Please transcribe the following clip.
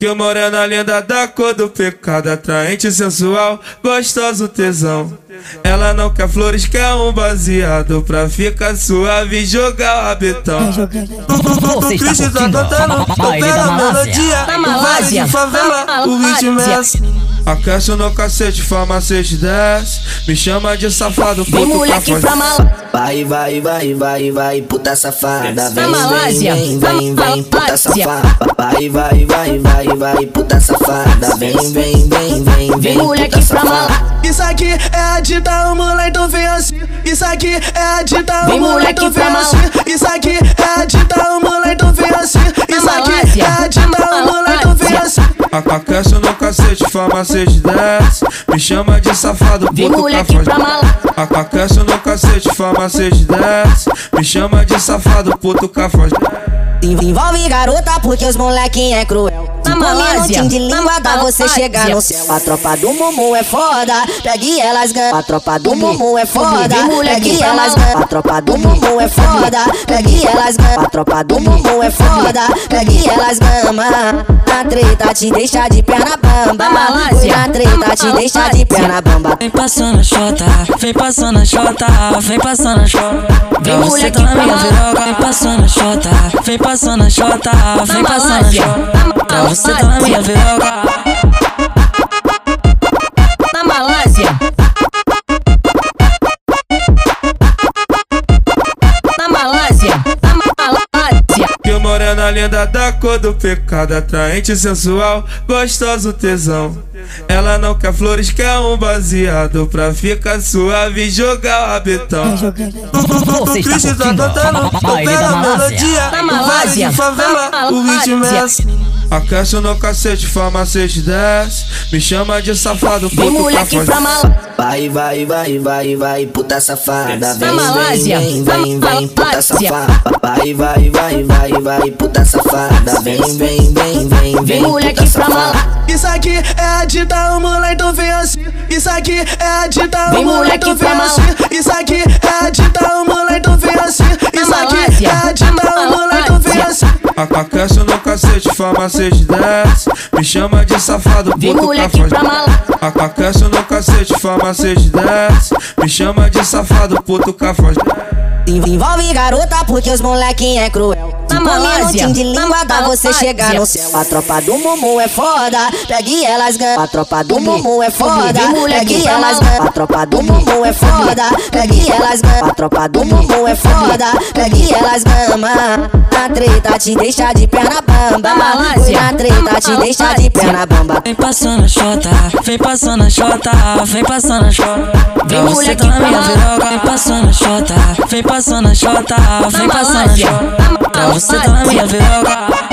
Que morena linda da cor do pecado, atraente, sensual, gostoso tesão. Ela não quer flores, quer um baseado pra ficar suave e jogar o rabetão. Você está Cristo tá curtindo cantando, a baile da pega a Malásia. melodia, Da o baile Malásia. de favela, Da o ritmo é assim. Aquece no cacete, farmacete desce, me chama de safado, Vem moleque cafajeste. pra Malásia. Vai, vai, vai, vai, vai, puta safada. Vem, Malásia, vem, da vem, vem, puta safada. Vai, vai, vai, vai, vai, puta safada. Vem, vem, vem, vem, Vem vem, moleque pra. Malásia. Isso aqui é a dita, o moleque então vem assim. Isso aqui é a dita, Vem o moleque então vem pra assim. Aquece no cacete, farmacete desce, me chama de safado, puto moleque pra cafajeste. Malásia. Aquece no cacete, farmacete desce, me chama de safado, puto cafajeste. Envolve garota porque os molequinho é cruel. Malásia, minutinhos de língua dá você chegar no céu. A tropa do Mumu é foda, pegue elas ganha. A tropa do Mumu é foda, pegue pra elas ganha. A tropa do Mumu é foda, pegue elas ganha. A tropa do Mumu é foda, pegue elas gama. Na treta te deixa de perna bamba. Na treta te deixa de perna bamba. Vem passando a chota, vem passando a chota, vem passando a chota. Pra Vem, você moleque, tá na pra minha. Vem passando a chota, vem passando a chota. Pra você tá na minha Malásia. Linda da cor do pecado, atraente, sensual, gostoso tesão. Ela não quer flores, quer um baseado pra ficar suave e jogar o rabetão. Está Cristo tá cantando, a baile pega da a Malásia. melodia, o baile Malásia. de favela, Da o ritmo é assim. Aquece no cacete, farmacete desce, me chama de safado, Vem puto moleque pra cafajeste. Malásia. Vai, vai, vai, vai, vai, puta safada. Vem, Malásia, vem, vem, vem, vem, puta safada. Vai, vai, vai, vai, vai, puta safada. Vem, vem, vem, vem, Vem vem, moleque pra. Malásia. Isso aqui é a dita, o moleque então vem assim. Isso aqui é a dita, Vem o moleque então vem pra assim. Isso aqui é a dita, o moleque então vem assim. Isso aqui é a dita, o moleque então vem assim. Aquece no cacete, farmacete desce, me chama de safado, Vem puto moleque pra cafajeste. Malásia. Aquece no cacete, farmacete desce, me chama de safado, puto cafajeste. Envolve garota porque os molequinho é cruel. Malásia, de língua dá você chegar no céu. A tropa do Mumu é foda, pegue elas ganha. A tropa do Mumu é foda, pegue pra elas ganha. A tropa do Mumu é foda, pegue elas ganha. A tropa do Mumu é foda, pegue elas gama. Na treta te deixa de perna bamba. Na Malásia, na treta te deixa de perna bamba. Vem passando a chota, vem passando a chota, vem passando a chota. Pra Vem você moleque tá na pra minha vem passando a chota, vem passando a chota, vem passando a Pra você tá na minha viroga.